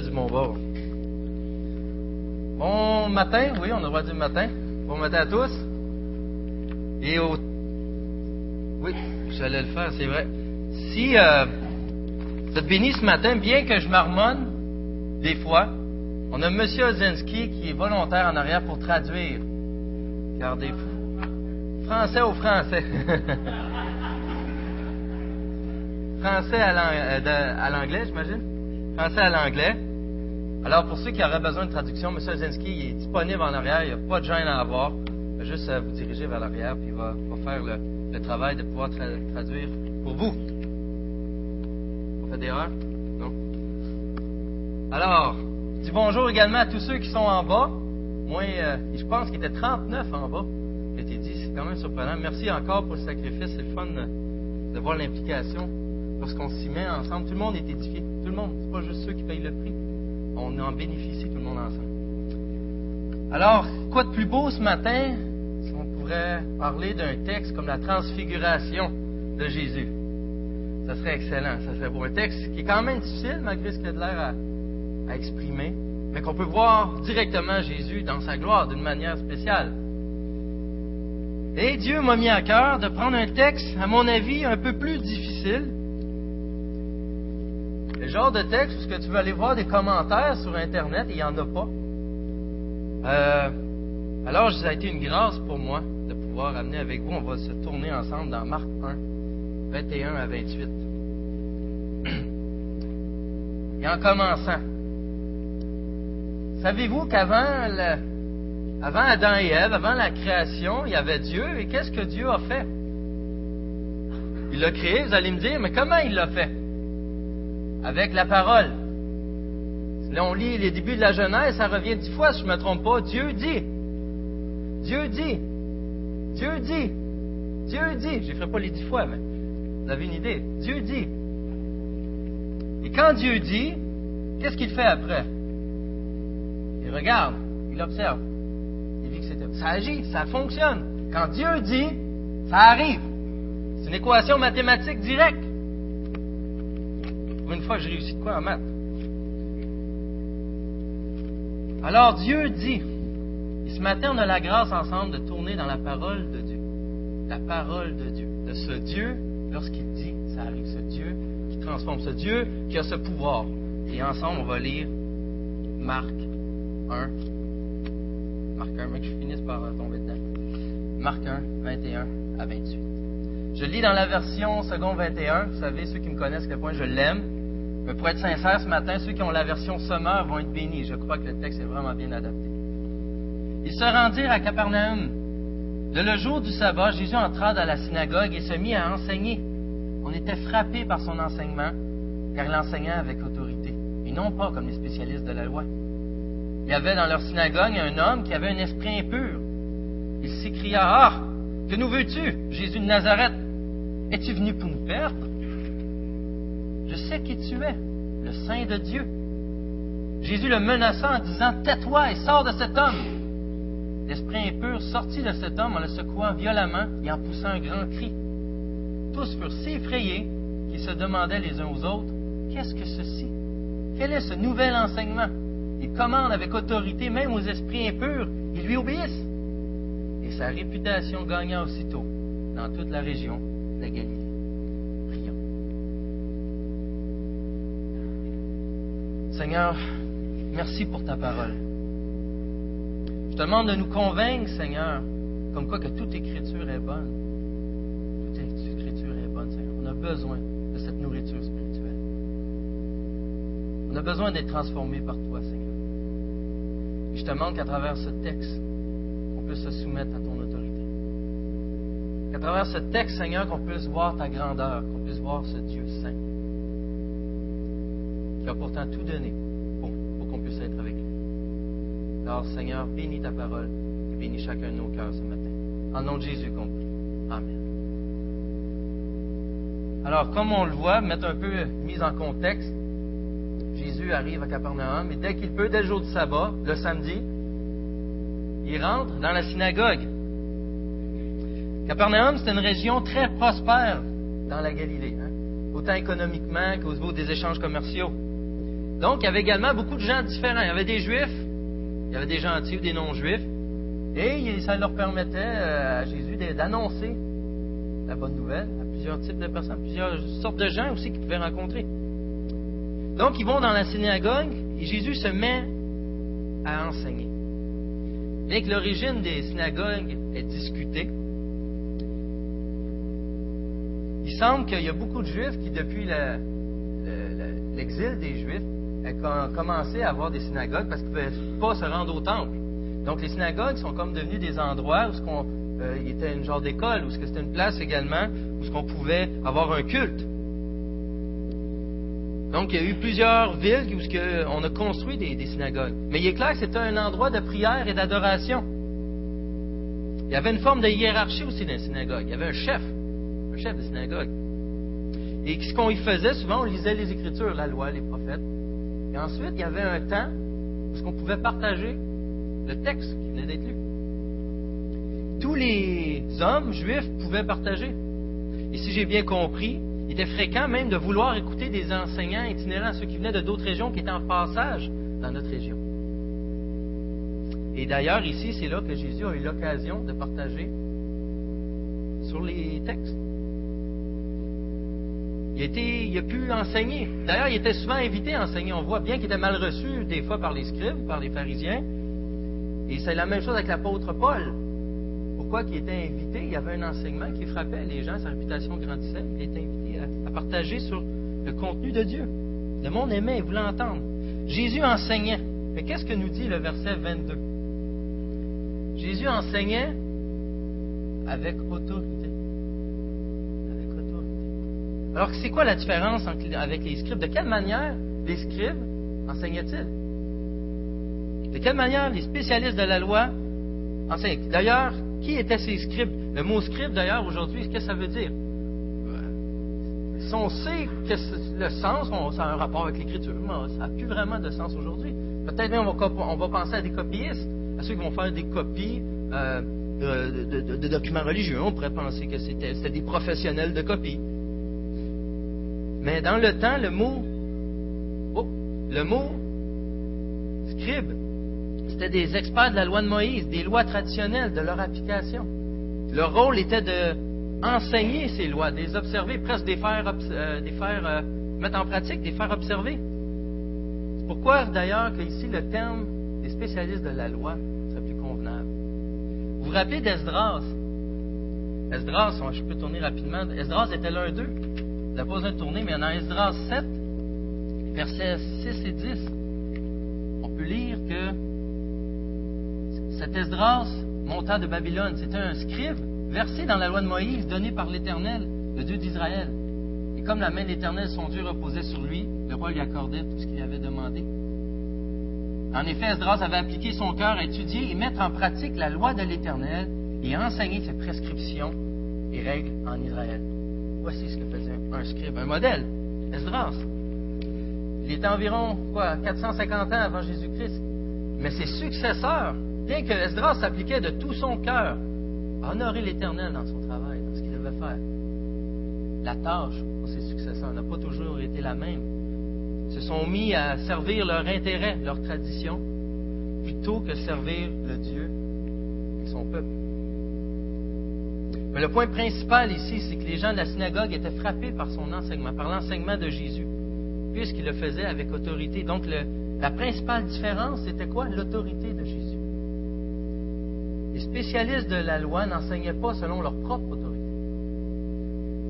du bon matin, oui, on a droit dire matin. Bon matin à tous. Et au... Oui, j'allais le faire, c'est vrai. Si euh, vous êtes ce matin, bien que je marmonne des fois, on a M. Ozenski qui est volontaire en arrière pour traduire. Regardez, français au français. français à l'anglais, j'imagine. Français à l'anglais. Alors, pour ceux qui auraient besoin de traduction, M. Zinski est disponible en arrière. Il n'y a pas de gêne à avoir. Il va juste vous diriger vers l'arrière, puis il va, faire le, travail de pouvoir traduire pour vous. On fait d'erreurs? Non? Alors, je dis bonjour également à tous ceux qui sont en bas. Moi, euh, je pense qu'il était 39 en bas. J'ai dit, c'est quand même surprenant. Merci encore pour le sacrifice. C'est le fun de voir l'implication lorsqu'on s'y met ensemble. Tout le monde est édifié. Tout le monde. C'est pas juste ceux qui payent le prix. On en bénéficie tout le monde ensemble. Alors, quoi de plus beau ce matin si on pourrait parler d'un texte comme la transfiguration de Jésus? Ça serait excellent. Ça serait beau. Un texte qui est quand même difficile, malgré ce qu'il a de l'air à, exprimer, mais qu'on peut voir directement Jésus dans sa gloire d'une manière spéciale. Et Dieu m'a mis à cœur de prendre un texte, à mon avis, un peu plus difficile, le genre de texte où tu veux aller voir des commentaires sur Internet? Et il n'y en a pas. Euh, alors, ça a été une grâce pour moi de pouvoir amener avec vous. On va se tourner ensemble dans Marc 1, 21 à 28. Et en commençant, savez-vous qu'avant avant Adam et Ève, avant la création, il y avait Dieu, et qu'est-ce que Dieu a fait? Il l'a créé, vous allez me dire, mais comment il l'a fait? Avec la parole. Là, on lit les débuts de la Genèse, ça revient dix fois, si je ne me trompe pas. Dieu dit. Dieu dit. Dieu dit. Dieu dit. Je ne ferai pas les dix fois, mais vous avez une idée. Dieu dit. Et quand Dieu dit, qu'est-ce qu'il fait après? Il regarde, il observe. Il dit que c'était. Ça agit, ça fonctionne. Quand Dieu dit, ça arrive. C'est une équation mathématique directe une fois, j'ai réussi de quoi en maths. Alors Dieu dit, et ce matin, on a la grâce ensemble de tourner dans la parole de Dieu. La parole de Dieu. De ce Dieu, lorsqu'il dit, ça arrive. Ce Dieu qui transforme. Ce Dieu qui a ce pouvoir. Et ensemble, on va lire Marc 1. Marc 1, mais je finisse par tomber dedans. Marc 1, 21 à 28. Je lis dans la version second 21. Vous savez, ceux qui me connaissent, à quel point je l'aime. Mais pour être sincère, ce matin, ceux qui ont la version Sommeur vont être bénis. Je crois que le texte est vraiment bien adapté. Ils se rendirent à Capernaum. De le jour du sabbat, Jésus entra dans la synagogue et se mit à enseigner. On était frappé par son enseignement, car il enseignait avec autorité, et non pas comme les spécialistes de la loi. Il y avait dans leur synagogue un homme qui avait un esprit impur. Il s'écria Ah, que nous veux-tu, Jésus de Nazareth? Es-tu venu pour nous perdre? Je sais qui tu es, le Saint de Dieu. Jésus le menaça en disant Tais-toi et sors de cet homme. L'esprit impur sortit de cet homme en le secouant violemment et en poussant un grand cri. Tous furent si effrayés qu'ils se demandaient les uns aux autres Qu'est-ce que ceci? Quel est ce nouvel enseignement? Il commande avec autorité même aux esprits impurs, ils lui obéissent. Et sa réputation gagna aussitôt dans toute la région de la Galilée. Seigneur, merci pour ta parole. Je te demande de nous convaincre, Seigneur, comme quoi que toute écriture est bonne. Toute écriture est bonne, Seigneur. On a besoin de cette nourriture spirituelle. On a besoin d'être transformé par toi, Seigneur. Et je te demande qu'à travers ce texte, on puisse se soumettre à ton autorité. Qu'à travers ce texte, Seigneur, qu'on puisse voir ta grandeur, qu'on puisse voir ce Dieu saint qui a pourtant tout donné pour, qu'on puisse être avec lui. Alors, Seigneur, bénis ta parole et bénis chacun de nos cœurs ce matin. En nom de Jésus compris. Amen. Alors, comme on le voit, mettre un peu mise en contexte, Jésus arrive à Capernaum et dès qu'il peut, dès le jour du sabbat, le samedi, il rentre dans la synagogue. Capernaum, c'est une région très prospère dans la Galilée, hein. autant économiquement qu'au niveau des échanges commerciaux. Donc, il y avait également beaucoup de gens différents. Il y avait des juifs, il y avait des gentils ou des non-juifs, et ça leur permettait euh, à Jésus d'annoncer la bonne nouvelle à plusieurs types de personnes, plusieurs sortes de gens aussi qu'il pouvait rencontrer. Donc, ils vont dans la synagogue et Jésus se met à enseigner. Bien que l'origine des synagogues est discutée, il semble qu'il y a beaucoup de Juifs qui, depuis l'exil des Juifs, commencé à avoir des synagogues parce qu'ils ne pouvaient pas se rendre au temple. Donc les synagogues sont comme devenues des endroits où ce qu'on, euh, il était une genre d'école, où ce que c'était une place également où ce qu'on pouvait avoir un culte. Donc il y a eu plusieurs villes où ce que on a construit des, des, synagogues. Mais il est clair que c'était un endroit de prière et d'adoration. Il y avait une forme de hiérarchie aussi dans les synagogues. Il y avait un chef, un chef de synagogue. Et ce qu'on y faisait, souvent, on lisait les Écritures, la loi, les prophètes. Et ensuite, il y avait un temps où on pouvait partager le texte qui venait d'être lu. Tous les hommes juifs pouvaient partager. Et si j'ai bien compris, il était fréquent même de vouloir écouter des enseignants itinérants, ceux qui venaient de d'autres régions, qui étaient en passage dans notre région. Et d'ailleurs, ici, c'est là que Jésus a eu l'occasion de partager sur les textes. Il a, il a pu enseigner. D'ailleurs, il était souvent invité à enseigner. On voit bien qu'il était mal reçu des fois par les scribes, par les pharisiens. Et c'est la même chose avec l'apôtre Paul. Pourquoi qu'il était invité? Il y avait un enseignement qui frappait les gens, sa réputation grandissait. Il était invité à, partager sur le contenu de Dieu. Le monde aimait, il voulait entendre. Jésus enseignait. Mais qu'est-ce que nous dit le verset 22 Jésus enseignait avec autorité. Alors, c'est quoi la différence avec les scribes? De quelle manière les scribes enseignaient-ils? De quelle manière les spécialistes de la loi enseignaient? D'ailleurs, qui étaient ces scribes? Le mot scribe, d'ailleurs, aujourd'hui, qu'est-ce que ça veut dire? Si on sait que le sens, ça a un rapport avec l'écriture, ça n'a plus vraiment de sens aujourd'hui. Peut-être même on va, on penser à des copyistes, à ceux qui vont faire des copies euh, de, de, documents religieux. On pourrait penser que c'était des professionnels de copie. Mais dans le temps, le mot, oh, le mot scribe, c'était des experts de la loi de Moïse, des lois traditionnelles, de leur application. Leur rôle était de enseigner ces lois, de les observer, presque des faire, euh, des faire euh, mettre en pratique, des faire observer. C'est pourquoi d'ailleurs qu'ici le terme des spécialistes de la loi serait plus convenable. Vous vous rappelez d'Esdras? Esdras, je peux tourner rapidement. Esdras était l'un d'eux. Je n'ai pas besoin de tourner, mais dans Esdras 7, versets 6 et 10, on peut lire que cet Esdras montant de Babylone, c'était un scribe versé dans la loi de Moïse, donné par l'Éternel, le Dieu d'Israël. Et comme la main de l'Éternel, son Dieu, reposait sur lui, le roi lui accordait tout ce qu'il avait demandé. En effet, Esdras avait appliqué son cœur à étudier et mettre en pratique la loi de l'Éternel et à enseigner ses prescriptions et règles en Israël. Voici ce que faisait un scribe, un modèle, Esdras. Il était environ quoi, 450 ans avant Jésus-Christ. Mais ses successeurs, bien que Esdras s'appliquait de tout son cœur à honorer l'Éternel dans son travail, dans ce qu'il devait faire, la tâche pour ses successeurs n'a pas toujours été la même. Ils se sont mis à servir leur intérêt, leur tradition, plutôt que servir le Dieu et son peuple. Mais le point principal ici, c'est que les gens de la synagogue étaient frappés par son enseignement, par l'enseignement de Jésus, puisqu'il le faisait avec autorité. Donc, la principale différence, c'était quoi? L'autorité de Jésus. Les spécialistes de la loi n'enseignaient pas selon leur propre autorité.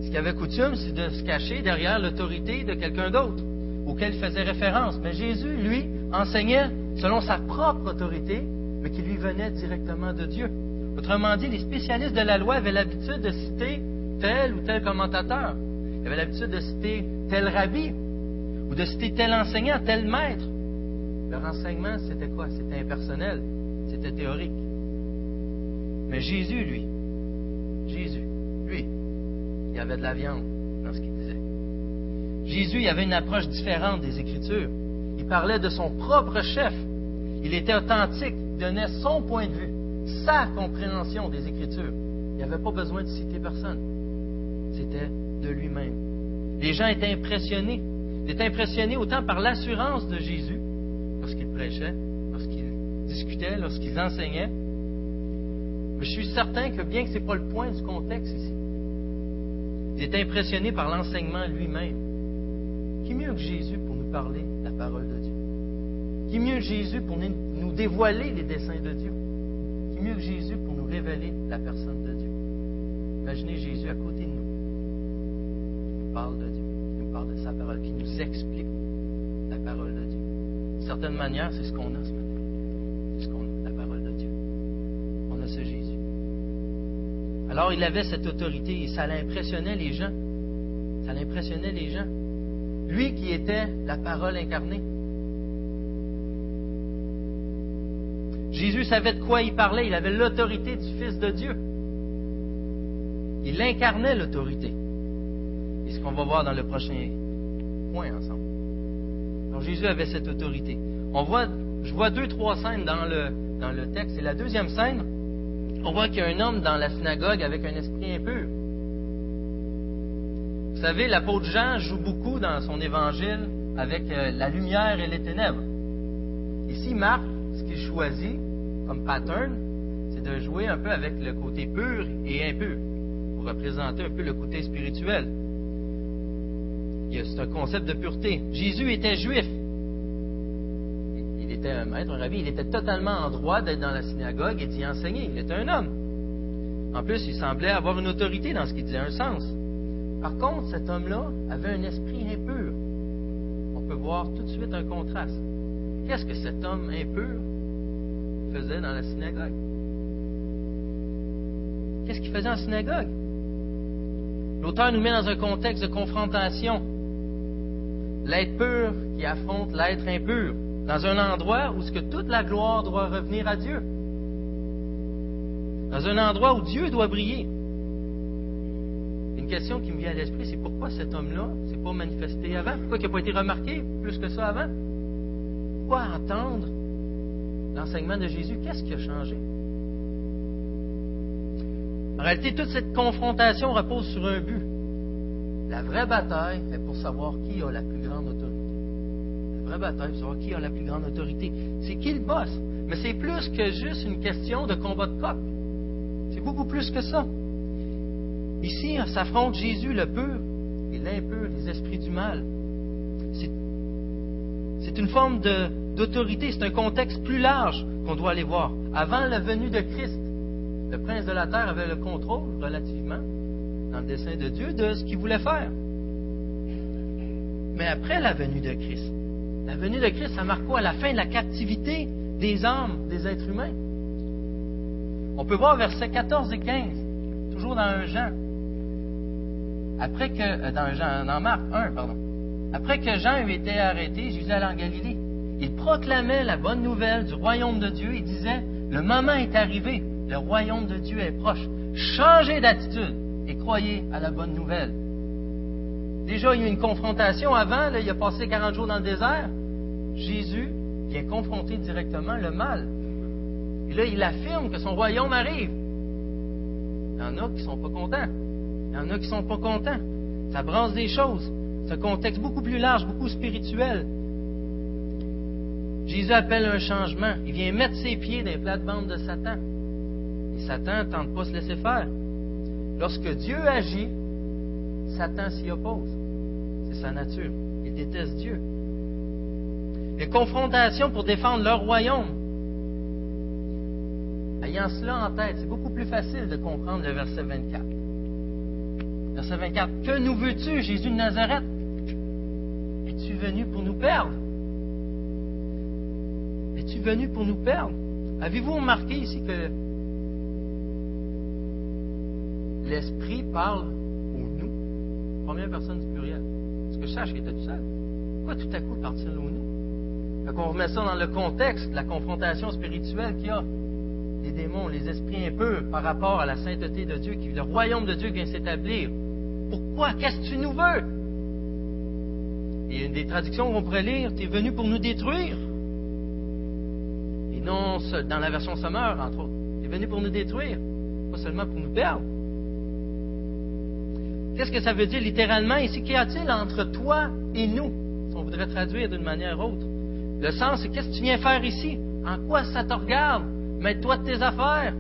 Ce qui avait coutume, c'est de se cacher derrière l'autorité de quelqu'un d'autre, auquel il faisait référence. Mais Jésus, lui, enseignait selon sa propre autorité, mais qui lui venait directement de Dieu. Autrement dit, les spécialistes de la loi avaient l'habitude de citer tel ou tel commentateur. Ils avaient l'habitude de citer tel rabbi ou de citer tel enseignant, tel maître. Leur enseignement, c'était quoi? C'était impersonnel, c'était théorique. Mais Jésus, lui, Jésus, lui, il y avait de la viande dans ce qu'il disait. Jésus, il avait une approche différente des Écritures. Il parlait de son propre chef. Il était authentique, il donnait son point de vue sa compréhension des Écritures. Il n'y avait pas besoin de citer personne. C'était de lui-même. Les gens étaient impressionnés. Il est impressionné autant par l'assurance de Jésus lorsqu'il prêchait, lorsqu'il discutait, lorsqu'il enseignait. Mais je suis certain que bien que ce n'est pas le point du contexte ici, il est impressionné par l'enseignement lui-même. Qui mieux que Jésus pour nous parler la parole de Dieu? Qui mieux que Jésus pour nous dévoiler les desseins de Dieu? Mieux que Jésus pour nous révéler la personne de Dieu? Imaginez Jésus à côté de nous, qui nous parle de Dieu, qui nous parle de sa parole, qui nous explique la parole de Dieu. D'une certaine manière, c'est ce qu'on a ce matin. C'est ce qu'on a, la parole de Dieu. On a ce Jésus. Alors il avait cette autorité et ça l'impressionnait les gens. Ça l'impressionnait les gens. Lui qui était la parole incarnée. Jésus savait de quoi il parlait. Il avait l'autorité du Fils de Dieu. Il incarnait l'autorité. C'est ce qu'on va voir dans le prochain point ensemble. Donc Jésus avait cette autorité. On voit, je vois deux, trois scènes dans le, dans le texte. Et la deuxième scène, on voit qu'il y a un homme dans la synagogue avec un esprit impur. Vous savez, l'apôtre Jean joue beaucoup dans son évangile avec euh, la lumière et les ténèbres. Ici, Marc, ce qu'il choisit comme pattern, c'est de jouer un peu avec le côté pur et impur, pour représenter un peu le côté spirituel. C'est un concept de pureté. Jésus était juif était un maître, un rabbi, il était totalement en droit d'être dans la synagogue et d'y enseigner. Il était un homme. En plus, il semblait avoir une autorité dans ce qu'il disait, un sens. Par contre, cet homme-là avait un esprit impur. On peut voir tout de suite un contraste. Qu'est-ce que cet homme impur faisait dans la synagogue? Qu'est-ce qu'il faisait en synagogue? L'auteur nous met dans un contexte de confrontation. L'être pur qui affronte l'être impur dans un endroit où ce que toute la gloire doit revenir à Dieu. Dans un endroit où Dieu doit briller. Une question qui me vient à l'esprit, c'est pourquoi cet homme-là s'est pas manifesté avant? Pourquoi il n'a pas été remarqué plus que ça avant? Pourquoi entendre l'enseignement de Jésus? Qu'est-ce qui a changé? En réalité, toute cette confrontation repose sur un but. La vraie bataille est pour savoir qui a la plus grande autorité bataille savoir qui a la plus grande autorité. C'est qui le boss? Mais c'est plus que juste une question de combat de coq. C'est beaucoup plus que ça. Ici, s'affronte Jésus le pur et l'impur, les esprits du mal. C'est une forme d'autorité, c'est un contexte plus large qu'on doit aller voir. Avant la venue de Christ, le prince de la terre avait le contrôle relativement, dans le dessein de Dieu, de ce qu'il voulait faire. Mais après la venue de Christ, la venue de Christ, ça marque quoi? La fin de la captivité des âmes, des êtres humains. On peut voir versets 14 et 15, toujours dans un Jean. Après que, euh, dans, Jean, dans Marc 1, pardon. Après que Jean eut été arrêté, Jésus allait en Galilée. Il proclamait la bonne nouvelle du royaume de Dieu. Il disait, le moment est arrivé, le royaume de Dieu est proche. Changez d'attitude et croyez à la bonne nouvelle. Déjà, il y a eu une confrontation avant, il a passé 40 jours dans le désert. Jésus vient confronter directement le mal. Et là, il affirme que son royaume arrive. Il y en a qui ne sont pas contents. Il y en a qui ne sont pas contents. Ça brasse des choses. Un contexte beaucoup plus large, beaucoup spirituel. Jésus appelle un changement. Il vient mettre ses pieds dans les plates-bandes de Satan. Et Satan ne tente pas de se laisser faire. Lorsque Dieu agit, Satan s'y oppose. C'est sa nature. Il déteste Dieu. Les confrontations pour défendre leur royaume. Ayant cela en tête, c'est beaucoup plus facile de comprendre le verset 24. Verset 24. Que nous veux-tu, Jésus de Nazareth? Es-tu venu pour nous perdre? Es-tu venu pour nous perdre? Avez-vous remarqué ici que l'Esprit parle Première personne du pluriel. Parce que je sache qu'il était tout seul? Pourquoi tout à coup partir au nous? Fait qu'on remet ça dans le contexte de la confrontation spirituelle qu'il y a. Les démons, les esprits impurs par rapport à la sainteté de Dieu, le royaume de Dieu vient s'établir. Qu'est-ce que tu nous veux? A une des traductions qu'on pourrait lire, tu es venu pour nous détruire. Et non dans la version Sommeur, entre autres. Tu es venu pour nous détruire, pas seulement pour nous perdre. Qu'est-ce que ça veut dire littéralement? Ici? Qu'y a-t-il entre toi et nous? voudrait traduire d'une manière autre. Le sens, c'est qu'est-ce que tu viens faire ici? En quoi ça te regarde? Mets-toi de tes affaires.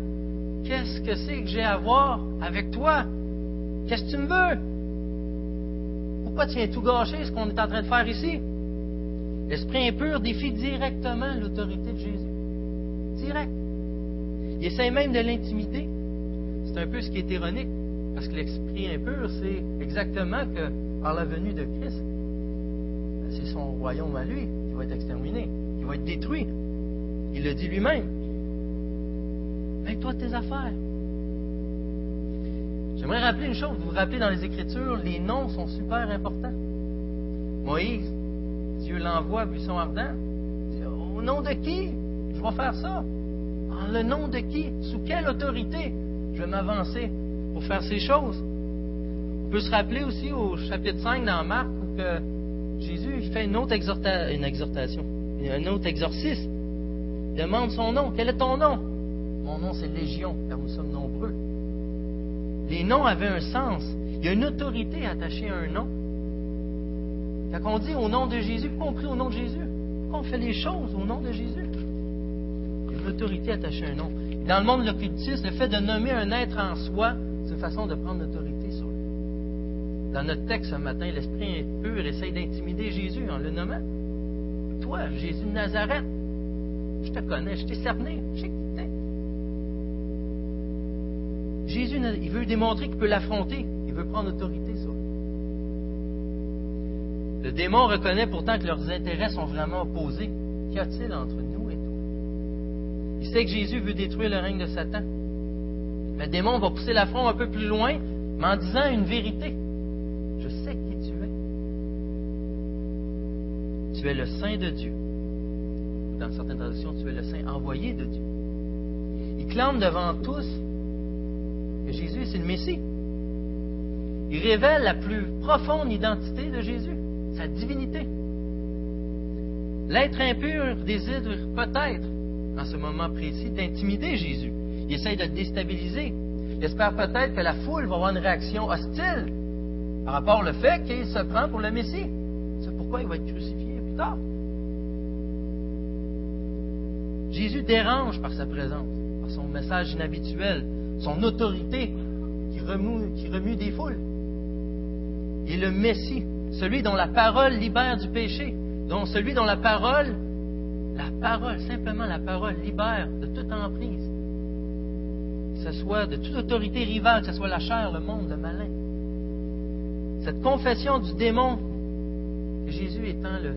Qu'est-ce que c'est que j'ai à voir avec toi? Qu'est-ce que tu me veux? Pourquoi tu viens tout gâcher ce qu'on est en train de faire ici? L'esprit impur défie directement l'autorité de Jésus. Direct. Il essaie même de l'intimider. C'est un peu ce qui est ironique, parce que l'esprit impur, c'est exactement que par la venue de Christ, c'est son royaume à lui qui va être exterminé, qui va être détruit. Il le dit lui-même. Mets-toi tes affaires. J'aimerais rappeler une chose. Vous vous rappelez dans les Écritures, les noms sont super importants. Moïse, Dieu l'envoie, buisson ardent. Au nom de qui? Je vais faire ça? En le nom de qui? Sous quelle autorité? Je vais m'avancer pour faire ces choses? On peut se rappeler aussi au chapitre 5 dans Marc où que Jésus fait une autre une exhortation, un autre exorcisme. Il demande son nom. Quel est ton nom? Mon nom, c'est Légion, car nous sommes nombreux. Les noms avaient un sens. Il y a une autorité attachée à un nom. Quand on dit au nom de Jésus, pourquoi on prie au nom de Jésus? Pourquoi on fait les choses au nom de Jésus? Il y a une autorité attachée à un nom. Dans le monde de l'occultisme, le fait de nommer un être en soi, c'est une façon de prendre l'autorité sur lui. Dans notre texte ce matin, l'Esprit pur essaye d'intimider Jésus en le nommant. Toi, Jésus de Nazareth, je te connais, je t'ai cerné, je sais Jésus, il veut démontrer qu'il peut l'affronter. Il veut prendre autorité sur lui. Le démon reconnaît pourtant que leurs intérêts sont vraiment opposés. Qu'y a-t-il entre nous et toi? Il sait que Jésus veut détruire le règne de Satan. Le démon va pousser l'affront un peu plus loin, mais en disant une vérité. Je sais qui tu es. Tu es le Saint de Dieu. Dans certaines traductions, tu es le Saint envoyé de Dieu. Il clame devant tous Jésus, c'est le Messie. Il révèle la plus profonde identité de Jésus, sa divinité. L'être impur désire peut-être, en ce moment précis, d'intimider Jésus. Il essaye de le déstabiliser. Il espère peut-être que la foule va avoir une réaction hostile par rapport au fait qu'il se prend pour le Messie. C'est pourquoi il va être crucifié plus tard. Jésus dérange par sa présence, par son message inhabituel, son autorité qui remue, des foules. Est le Messie, celui dont la parole libère du péché, dont celui dont la parole, la parole, simplement la parole, libère de toute emprise. Que ce soit de toute autorité rivale, que ce soit la chair, le monde, le malin. Cette confession du démon, que Jésus étant le,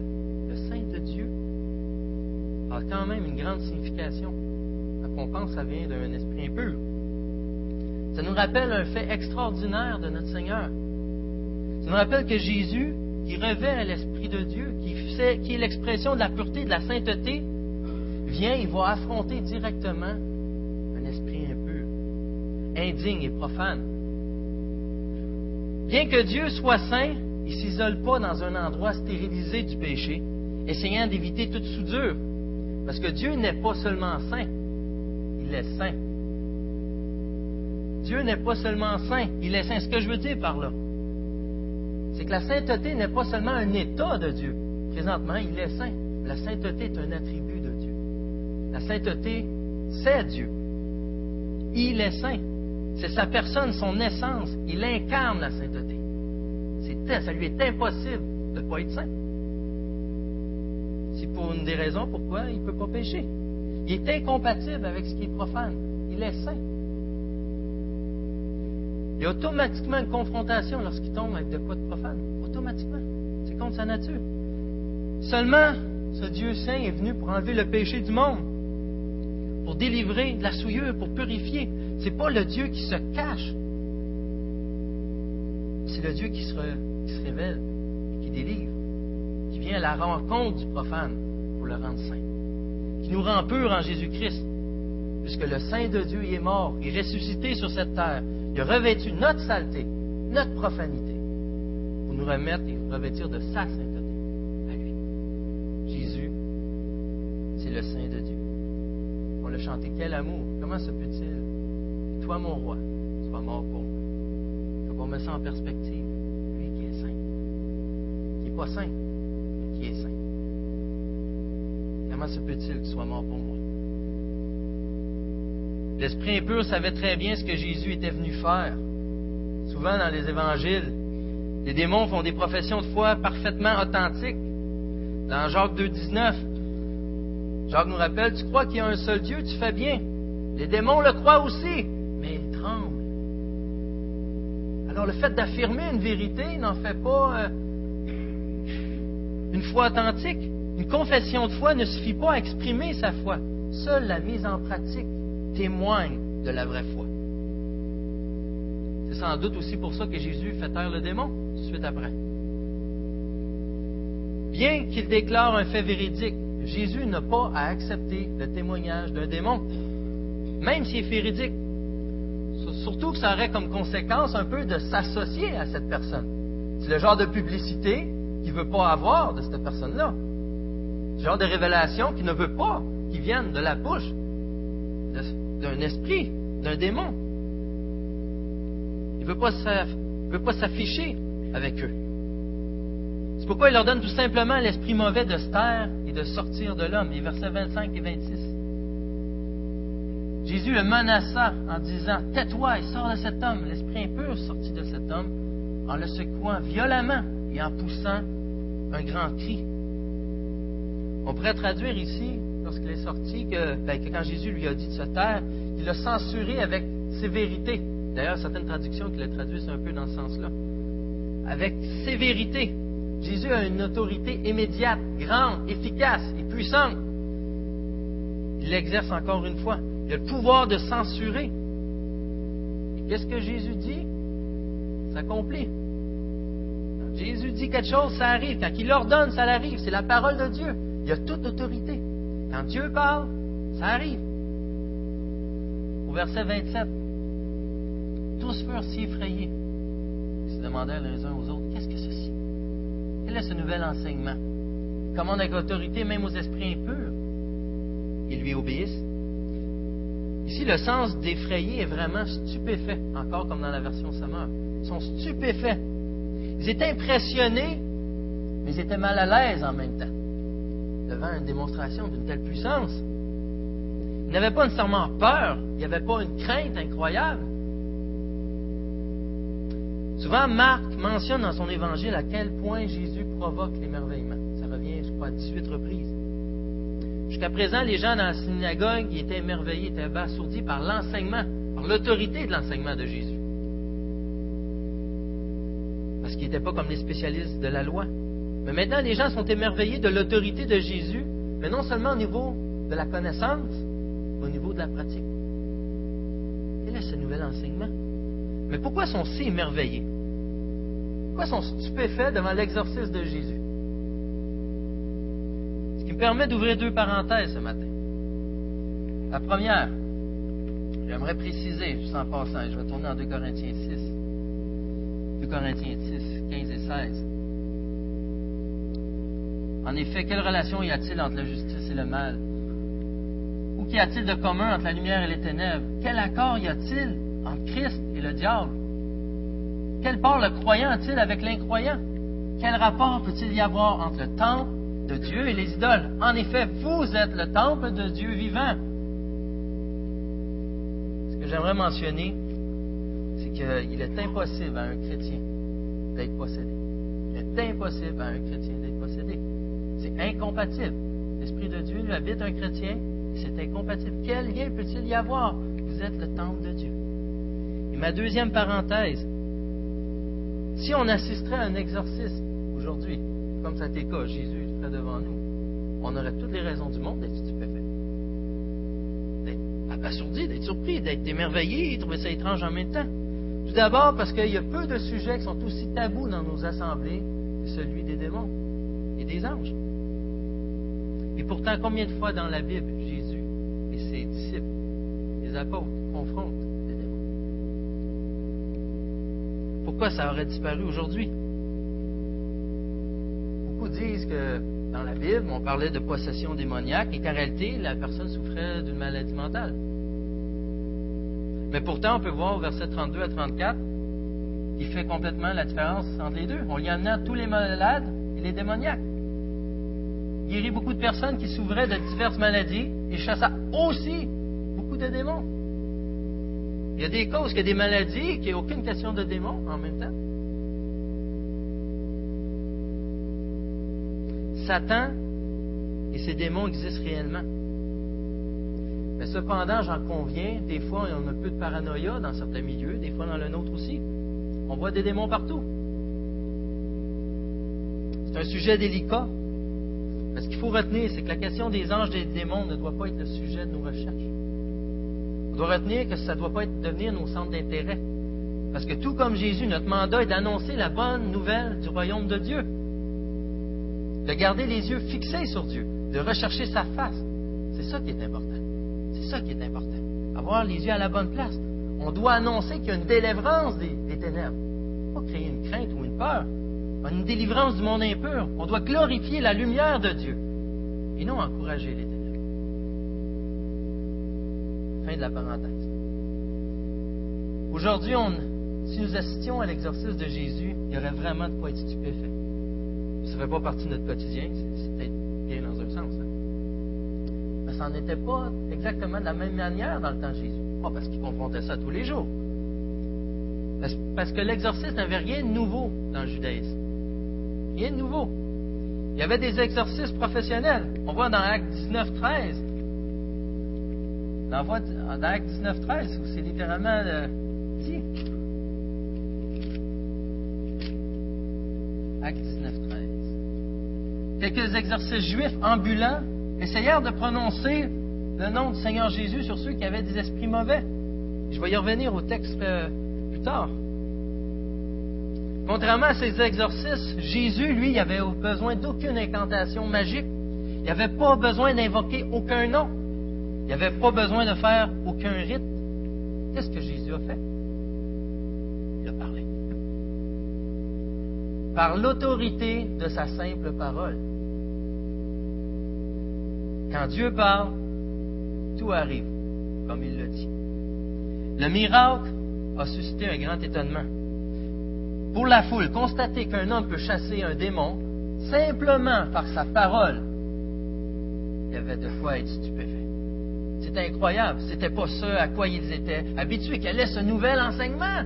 Saint de Dieu, a quand même une grande signification. On pense ça vient d'un esprit impur. Ça nous rappelle un fait extraordinaire de notre Seigneur. Ça nous rappelle que Jésus, qui revêt l'Esprit de Dieu, qui, qui est l'expression de la pureté, de la sainteté, vient, il va affronter directement un esprit impur, indigne et profane. Bien que Dieu soit saint, il ne s'isole pas dans un endroit stérilisé du péché, essayant d'éviter toute soudure. Parce que Dieu n'est pas seulement saint, il est saint. Dieu n'est pas seulement saint, il est saint. Ce que je veux dire par là, c'est que la sainteté n'est pas seulement un état de Dieu. Présentement, il est saint. La sainteté est un attribut de Dieu. La sainteté, c'est Dieu. Il est saint. C'est sa personne, son essence. Il incarne la sainteté. ça lui est impossible de ne pas être saint. C'est pour une des raisons pourquoi il ne peut pas pécher. Il est incompatible avec ce qui est profane. Il est saint. Il y a automatiquement une confrontation lorsqu'il tombe avec de quoi de profane. Automatiquement. C'est contre sa nature. Seulement, ce Dieu saint est venu pour enlever le péché du monde, pour délivrer de la souillure, pour purifier. Ce n'est pas le Dieu qui se cache. C'est le Dieu qui se, qui se révèle et qui délivre, qui vient à la rencontre du profane pour le rendre saint, qui nous rend pur en Jésus-Christ, puisque le Saint de Dieu est mort, il est ressuscité sur cette terre, il a revêtu notre saleté, notre profanité, pour nous remettre et revêtir de sa sainteté à lui. Jésus, c'est le Saint de Dieu. On l'a chanté, quel amour, comment se peut-il, toi mon roi, sois mort pour moi? Faut qu'on met ça en perspective. Lui qui est saint, qui n'est pas saint, mais qui est comment se peut-il qu'il soit mort pour moi? L'esprit impur savait très bien ce que Jésus était venu faire. Souvent dans les évangiles, les démons font des professions de foi parfaitement authentiques. Dans Jacques 2,19, Jacques nous rappelle, tu crois qu'il y a un seul Dieu, tu fais bien. Les démons le croient aussi, mais ils tremblent. Alors le fait d'affirmer une vérité n'en fait pas euh, une foi authentique. Une confession de foi ne suffit pas à exprimer sa foi. Seule la mise en pratique témoigne de la vraie foi. C'est sans doute aussi pour ça que Jésus fait taire le démon de suite après. Bien qu'il déclare un fait véridique, Jésus n'a pas à accepter le témoignage d'un démon, même s'il est véridique. Surtout que ça aurait comme conséquence un peu de s'associer à cette personne. C'est le genre de publicité qu'il ne veut pas avoir de cette personne-là. Ce genre de révélation qu'il ne veut pas qui vienne de la bouche d'un esprit, d'un démon. Il ne veut pas s'afficher avec eux. C'est pourquoi il leur donne tout simplement l'esprit mauvais de se taire et de sortir de l'homme. Les versets 25 et 26. Jésus le menaça en disant Tais-toi et sors de cet homme. L'esprit impur sortit de cet homme en le secouant violemment et en poussant un grand cri. On pourrait traduire ici, lorsqu'il est sorti, que, ben, que, quand Jésus lui a dit de se taire, il l'a censuré avec sévérité. D'ailleurs, certaines traductions qui le traduisent un peu dans ce sens-là. Avec sévérité. Jésus a une autorité immédiate, grande, efficace et puissante. Il l'exerce encore une fois. Il a le pouvoir de censurer. Et qu'est-ce que Jésus dit? S'accomplit. Jésus dit quelque chose, ça arrive. Quand il ordonne, ça arrive. C'est la parole de Dieu. Il a toute autorité. Quand Dieu parle, ça arrive. Au verset 27, tous furent si effrayés. Ils se demandaient les uns aux autres, qu'est-ce que ceci? Quel est ce nouvel enseignement? Il commande avec autorité même aux esprits impurs? Ils lui obéissent. Ici, le sens d'effrayer est vraiment stupéfait, encore comme dans la version Summer. Ils sont stupéfaits. Ils étaient impressionnés, mais ils étaient mal à l'aise en même temps, devant une démonstration d'une telle puissance. Ils n'avaient pas nécessairement peur, il n'y avait pas une crainte incroyable. Souvent, Marc mentionne dans son évangile à quel point Jésus provoque l'émerveillement. Ça revient, je crois, à 18 reprises. Jusqu'à présent, les gens dans la synagogue étaient émerveillés, étaient abasourdis par l'enseignement, par l'autorité de l'enseignement de Jésus. Parce qu'ils n'étaient pas comme les spécialistes de la loi. Mais maintenant, les gens sont émerveillés de l'autorité de Jésus, mais non seulement au niveau de la connaissance, mais au niveau de la pratique. Quel est ce nouvel enseignement? Mais pourquoi sont si émerveillés? Pourquoi sont stupéfaits devant l'exorcisme de Jésus? Ce qui me permet d'ouvrir deux parenthèses ce matin. La première, j'aimerais préciser, juste en passant, je vais tourner en 2 Corinthiens 6. 2 Corinthiens 6, 15 et 16. En effet, quelle relation y a-t-il entre la justice et le mal? Ou qu'y a-t-il de commun entre la lumière et les ténèbres? Quel accord y a-t-il entre Christ et le diable? Quel part le croyant a-t-il avec l'incroyant? Quel rapport peut-il y avoir entre le temple de Dieu et les idoles? En effet, vous êtes le temple de Dieu vivant. Ce que j'aimerais mentionner, c'est qu'il est impossible à un chrétien d'être possédé. Il est impossible à un chrétien d'être possédé. Incompatible. L'Esprit de Dieu habite un chrétien c'est incompatible. Quel lien peut-il y avoir? Vous êtes le temple de Dieu. Et ma deuxième parenthèse, si on assisterait à un exorcisme aujourd'hui, comme ça le cas, Jésus est devant nous, on aurait toutes les raisons du monde d'être stupéfait, d'être abasourdi, d'être surpris, d'être émerveillé, de trouver ça étrange en même temps. Tout d'abord parce qu'il y a peu de sujets qui sont aussi tabous dans nos assemblées que celui des démons et des anges. Et pourtant, combien de fois dans la Bible, Jésus et ses disciples, les apôtres, confrontent Pourquoi ça aurait disparu aujourd'hui? Beaucoup disent que dans la Bible, on parlait de possession démoniaque et qu'en réalité, la personne souffrait d'une maladie mentale. Mais pourtant, on peut voir au verset 32 à 34 qui fait complètement la différence entre les deux. On y amena tous les malades et les démoniaques. Il guérit beaucoup de personnes qui souffraient de diverses maladies et chassa aussi beaucoup de démons. Il y a des causes, qu'il y a des maladies, qu'il n'y a aucune question de démons en même temps. Satan et ses démons existent réellement. Mais cependant, j'en conviens, des fois, on a un peu de paranoïa dans certains milieux, des fois dans le nôtre aussi. On voit des démons partout. C'est un sujet délicat. Mais ce qu'il faut retenir, c'est que la question des anges et des démons ne doit pas être le sujet de nos recherches. On doit retenir que ça ne doit pas devenir nos centres d'intérêt. Parce que tout comme Jésus, notre mandat est d'annoncer la bonne nouvelle du royaume de Dieu. De garder les yeux fixés sur Dieu, de rechercher sa face. C'est ça qui est important. C'est ça qui est important. Avoir les yeux à la bonne place. On doit annoncer qu'il y a une délivrance des, des ténèbres. Pas créer une crainte ou une peur. Une délivrance du monde impur. On doit glorifier la lumière de Dieu. Et non encourager les ténèbres. Fin de la parenthèse. Aujourd'hui, si nous assistions à l'exercice de Jésus, il y aurait vraiment de quoi être stupéfait. Ça ne fait pas partie de notre quotidien, c'est peut-être bien dans un sens. Hein. Mais ça n'en était pas exactement de la même manière dans le temps de Jésus. Pas parce qu'il confrontait ça tous les jours. Parce que l'exorcisme n'avait rien de nouveau dans le judaïsme. Rien de nouveau. Il y avait des exorcismes professionnels. On voit dans Acte 19, 13 dans, Acte 19, 13, c'est littéralement euh, dit. Acte 19, 13. Quelques exercices juifs ambulants essayèrent de prononcer le nom du Seigneur Jésus sur ceux qui avaient des esprits mauvais. Je vais y revenir au texte euh, plus tard. Contrairement à ces exorcismes, Jésus, lui, il avait besoin d'aucune incantation magique. Il n'avait pas besoin d'invoquer aucun nom. Il n'y avait pas besoin de faire aucun rite. Qu'est-ce que Jésus a fait? Il a parlé. Par l'autorité de sa simple parole. Quand Dieu parle, tout arrive, comme il le dit. Le miracle a suscité un grand étonnement. Pour la foule, constater qu'un homme peut chasser un démon simplement par sa parole, il y avait de quoi être stupéfait. C'était incroyable. C'était pas ce à quoi ils étaient habitués. Quel est ce nouvel enseignement?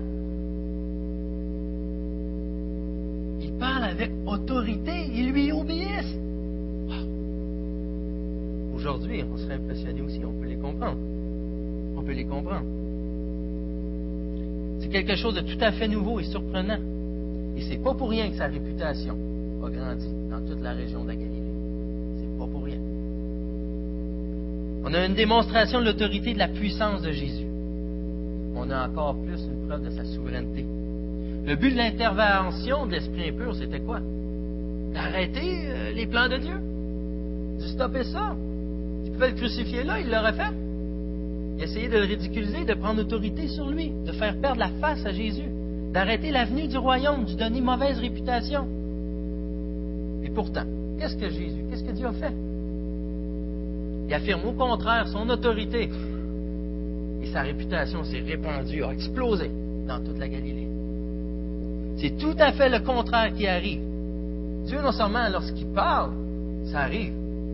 Ils parlent avec autorité. Ils lui obéissent. Aujourd'hui, on serait impressionné aussi. On peut les comprendre. On peut les comprendre. C'est quelque chose de tout à fait nouveau et surprenant. Et c'est pas pour rien que sa réputation a grandi dans toute la région de la Galilée. C'est pas pour rien. On a une démonstration de l'autorité de la puissance de Jésus. On a encore plus une preuve de sa souveraineté. Le but de l'intervention de l'esprit impur, c'était quoi? D'arrêter euh, les plans de Dieu. De stopper ça. Il pouvait le crucifier là, il l'aurait fait. Il essayait de le ridiculiser, de prendre autorité sur lui, de faire perdre la face à Jésus, d'arrêter l'avenue du royaume, de donner mauvaise réputation. Et pourtant, qu'est-ce que Jésus, qu'est-ce que Dieu a fait? Il affirme au contraire son autorité. Et sa réputation s'est répandue, a explosé dans toute la Galilée. C'est tout à fait le contraire qui arrive. Dieu, non seulement lorsqu'il parle, ça arrive,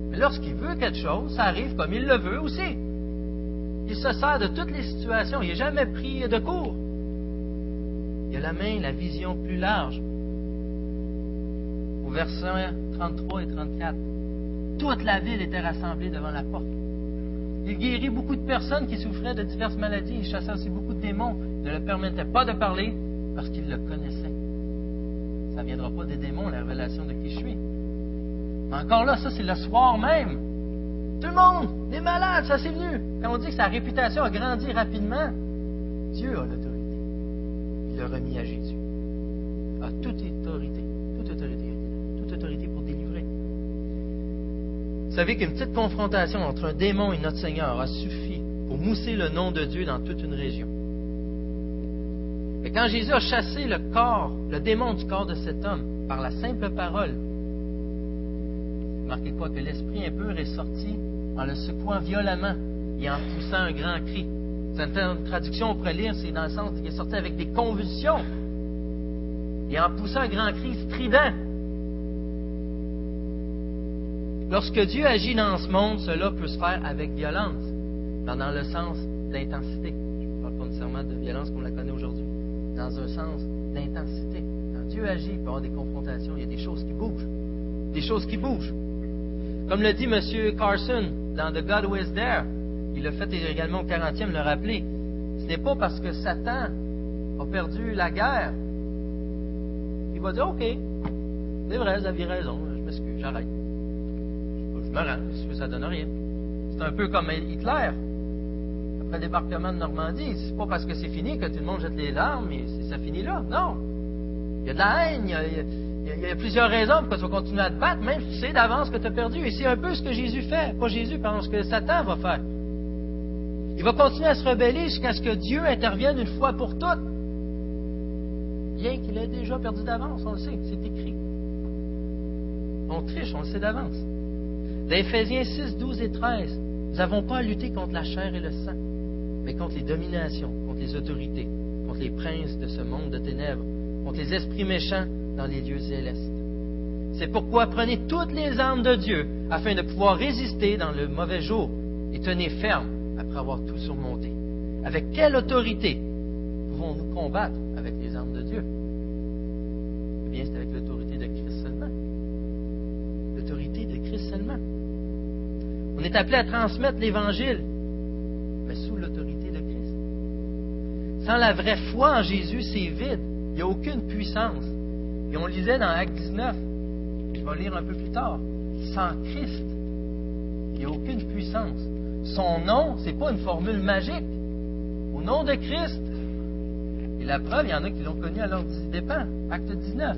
mais lorsqu'il veut quelque chose, ça arrive comme il le veut aussi. Il se sert de toutes les situations. Il n'est jamais pris de court. La la vision plus large. Au verset 33 et 34. Toute la ville était rassemblée devant la porte. Il guérit beaucoup de personnes qui souffraient de diverses maladies. Il chassait aussi beaucoup de démons. Il ne leur permettait pas de parler parce qu'il le connaissait. Ça ne viendra pas des démons, la révélation de qui je suis. Mais encore là, ça, c'est le soir même. Tout le monde, les malades, ça c'est venu. Quand on dit que sa réputation a grandi rapidement, Dieu a l'autorité. Il l'a remis à Jésus. A toute autorité. Toute autorité. Toute autorité pour délivrer. Vous savez qu'une petite confrontation entre un démon et notre Seigneur a suffi pour mousser le nom de Dieu dans toute une région. Et quand Jésus a chassé le corps, le démon du corps de cet homme, par la simple parole, marquez quoi que l'esprit impur est sorti en le secouant violemment et en poussant un grand cri. Certaines traductions, on pourrait lire, c'est dans le sens qu'il est sorti avec des convulsions et en poussant un grand cri strident. Lorsque Dieu agit dans ce monde, cela peut se faire avec violence, dans le sens d'intensité. Je ne parle pas nécessairement de violence comme on la connaît aujourd'hui, dans un sens d'intensité. Quand Dieu agit, il peut y avoir des confrontations, il y a des choses qui bougent. Des choses qui bougent. Comme le dit M. Carson dans The God Who Is There, il l'a fait également au 40e, le rappeler. Ce n'est pas parce que Satan a perdu la guerre qu'il va dire OK, c'est vrai, vous aviez raison, je m'excuse, j'arrête. Je me rends, ça donne rien. C'est un peu comme Hitler. Après le débarquement de Normandie, c'est pas parce que c'est fini que tout le monde jette les larmes et ça finit là. Non. Il y a de la haine, il y a, plusieurs raisons pour que tu vas continuer à te battre, même si tu sais d'avance que tu as perdu. Et c'est un peu ce que Jésus fait. Pas Jésus, pardon, ce que Satan va faire. Il va continuer à se rebeller jusqu'à ce que Dieu intervienne une fois pour toutes. Bien qu'il ait déjà perdu d'avance, on le sait, c'est écrit. On triche, on le sait d'avance. Dans Éphésiens 6, 12 et 13, nous n'avons pas à lutter contre la chair et le sang, mais contre les dominations, contre les autorités, contre les princes de ce monde de ténèbres, contre les esprits méchants dans les lieux célestes. C'est pourquoi prenez toutes les armes de Dieu afin de pouvoir résister dans le mauvais jour et tenez ferme après avoir tout surmonté. Avec quelle autorité pouvons-nous combattre avec les armes de Dieu? Eh bien, c'est avec l'autorité de Christ seulement. L'autorité de Christ seulement. On est appelé à transmettre l'Évangile, mais sous l'autorité de Christ. Sans la vraie foi en Jésus, c'est vide. Il n'y a aucune puissance. Et on lisait dans Acte 19, je vais lire un peu plus tard, sans Christ, il n'y a aucune puissance. Son nom, ce n'est pas une formule magique. Au nom de Christ. Et la preuve, il y en a qui l'ont connu à leur dépens. Acte 19.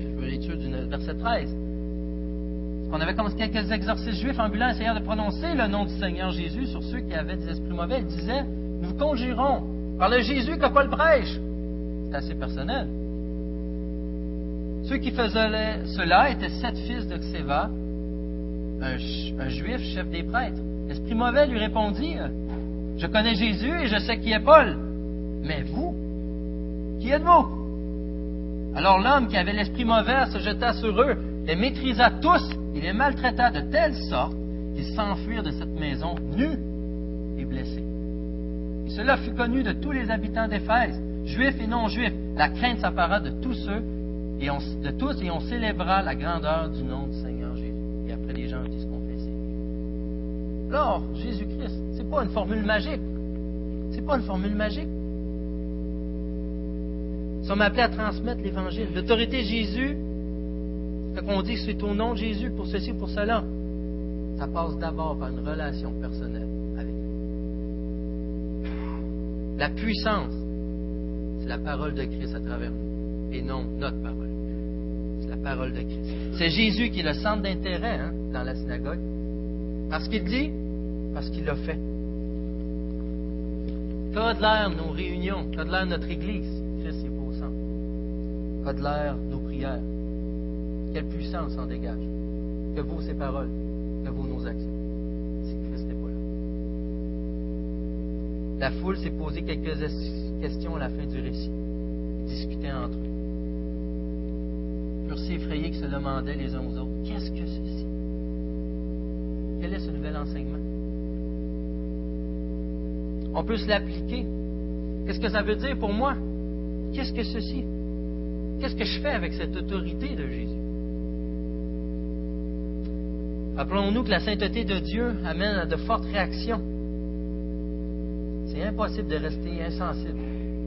Je veux l'étude du verset 13. On avait commencé quelques exorcistes juifs ambulants essayant de prononcer le nom du Seigneur Jésus sur ceux qui avaient des esprits mauvais. Ils disaient Nous conjurons par le Jésus que Paul prêche. C'est assez personnel. Ceux qui faisaient cela étaient sept fils de Xéva, un, juif, chef des prêtres. L'esprit mauvais lui répondit Je connais Jésus et je sais qui est Paul. Mais vous, qui êtes-vous Alors l'homme qui avait l'esprit mauvais se jeta sur eux, les maîtrisa tous et les maltraita de telle sorte qu'ils s'enfuirent de cette maison nus et blessés. Et cela fut connu de tous les habitants d'Éphèse, juifs et non-juifs. La crainte s'appara de tous et de tous et on célébra la grandeur du nom du Seigneur Jésus. Et après les gens disent confesser. Alors, Jésus-Christ, c'est pas une formule magique. C'est pas une formule magique. Nous sommes appelés à transmettre l'Évangile. L'autorité Jésus, quand on dit que c'est au nom de Jésus pour ceci ou pour cela, ça passe d'abord par une relation personnelle avec lui. La puissance, c'est la parole de Christ à travers nous, et non notre parole. C'est la parole de Christ. C'est Jésus qui est le centre d'intérêt hein, dans la synagogue. Parce qu'il dit, parce qu'il l'a fait. Qu'a de l'air nos réunions, qu'a de l'air notre Église, Christ est au centre. Qu'a de l'air nos prières. Quelle puissance en dégage. Que vaut ces paroles, que vaut nos actions, si Christ n'est pas là. La foule s'est posé quelques questions à la fin du récit. Ils discutaient entre eux. Si effrayés qu'ils se demandaient les uns aux autres Qu'est-ce que ceci? Nouvel enseignement On peut se l'appliquer. Qu'est-ce que ça veut dire pour moi? Qu'est-ce que ceci? Qu'est-ce que je fais avec cette autorité de Jésus? Rappelons-nous que la sainteté de Dieu amène à de fortes réactions. C'est impossible de rester insensible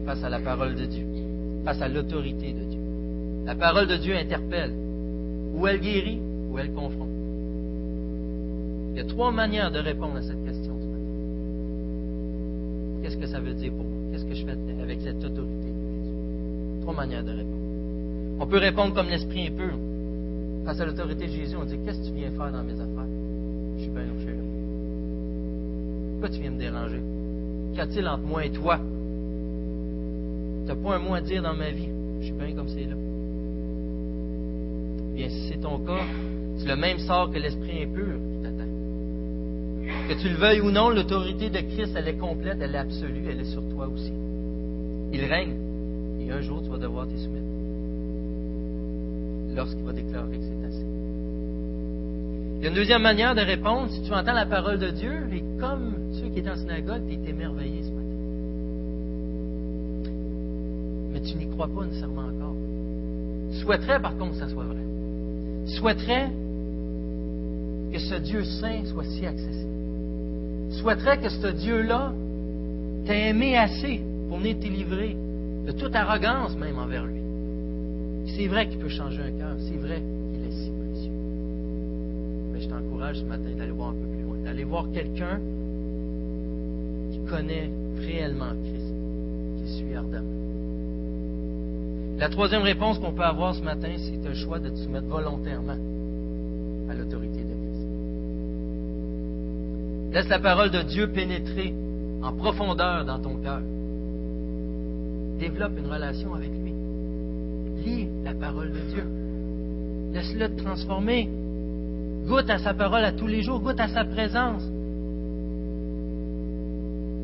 face à la parole de Dieu, face à l'autorité de Dieu. La parole de Dieu interpelle, ou elle guérit, ou elle confronte. Il y a trois manières de répondre à cette question matin. Qu'est-ce que ça veut dire pour moi? Qu'est-ce que je fais avec cette autorité de Dieu? Trois manières de répondre. On peut répondre comme l'esprit impur. Face à l'autorité de Jésus, on dit Qu'est-ce que tu viens faire dans mes affaires? Je suis bien au là. Pourquoi tu viens me déranger? Qu'y a-t-il entre moi et toi? Tu n'as pas un mot à dire dans ma vie? Je suis bien comme c'est là. Bien, si c'est ton cas, c'est le même sort que l'esprit impur. Que tu le veuilles ou non, l'autorité de Christ, elle est complète, elle est absolue, elle est sur toi aussi. Il règne. Et un jour, tu vas devoir t'y soumettre. lorsqu'il va déclarer que c'est assez. Il y a une deuxième manière de répondre. Si tu entends la parole de Dieu, et comme ceux qui étaient en synagogue, tu es émerveillé ce matin. Mais tu n'y crois pas nécessairement encore. Tu souhaiterais, par contre, que ça soit vrai. Tu souhaiterais que ce Dieu saint soit si accessible. Tu souhaiterais que ce Dieu-là t'ait aimé assez pour venir te livrer de toute arrogance même envers lui. C'est vrai qu'il peut changer un cœur, c'est vrai qu'il est si précieux. Mais je t'encourage ce matin d'aller voir un peu plus loin, d'aller voir quelqu'un qui connaît réellement Christ, qui suit ardemment. La troisième réponse qu'on peut avoir ce matin, c'est le choix de te soumettre volontairement à l'autorité de Christ. Laisse la parole de Dieu pénétrer en profondeur dans ton cœur. Développe une relation avec lui. Lis la parole de Dieu. Laisse-le te transformer. Goûte à sa parole à tous les jours. Goûte à sa présence.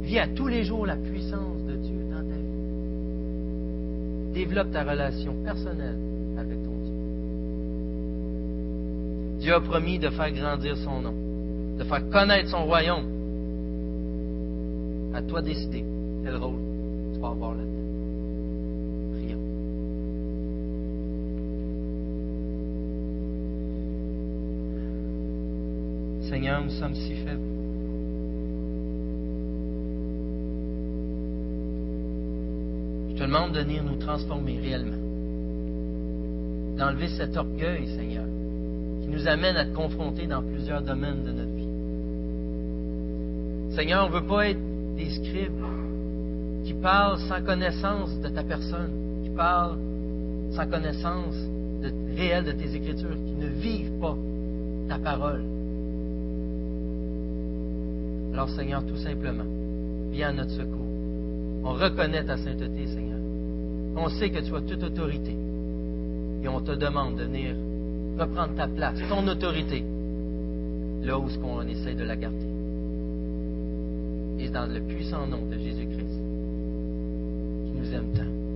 Vis à tous les jours la puissance de Dieu dans ta vie. Développe ta relation personnelle avec ton Dieu. Dieu a promis de faire grandir son nom, de faire connaître son royaume. À toi de décider quel rôle tu vas avoir là-dedans. Prions. Seigneur, nous sommes si faibles. Je te demande de venir nous transformer réellement. D'enlever cet orgueil, Seigneur, nous amène à te confronter dans plusieurs domaines de notre vie. Seigneur, on ne veut pas être des scribes qui parlent sans connaissance de ta personne, qui parlent sans connaissance réelle de tes Écritures, qui ne vivent pas ta parole. Alors, Seigneur, tout simplement, viens à notre secours. On reconnaît ta sainteté, Seigneur. On sait que tu as toute autorité. Et on te demande de venir reprendre ta place, ton autorité, là où on essaie de la garder. Et dans le puissant nom de Jésus-Christ, qui nous aime tant.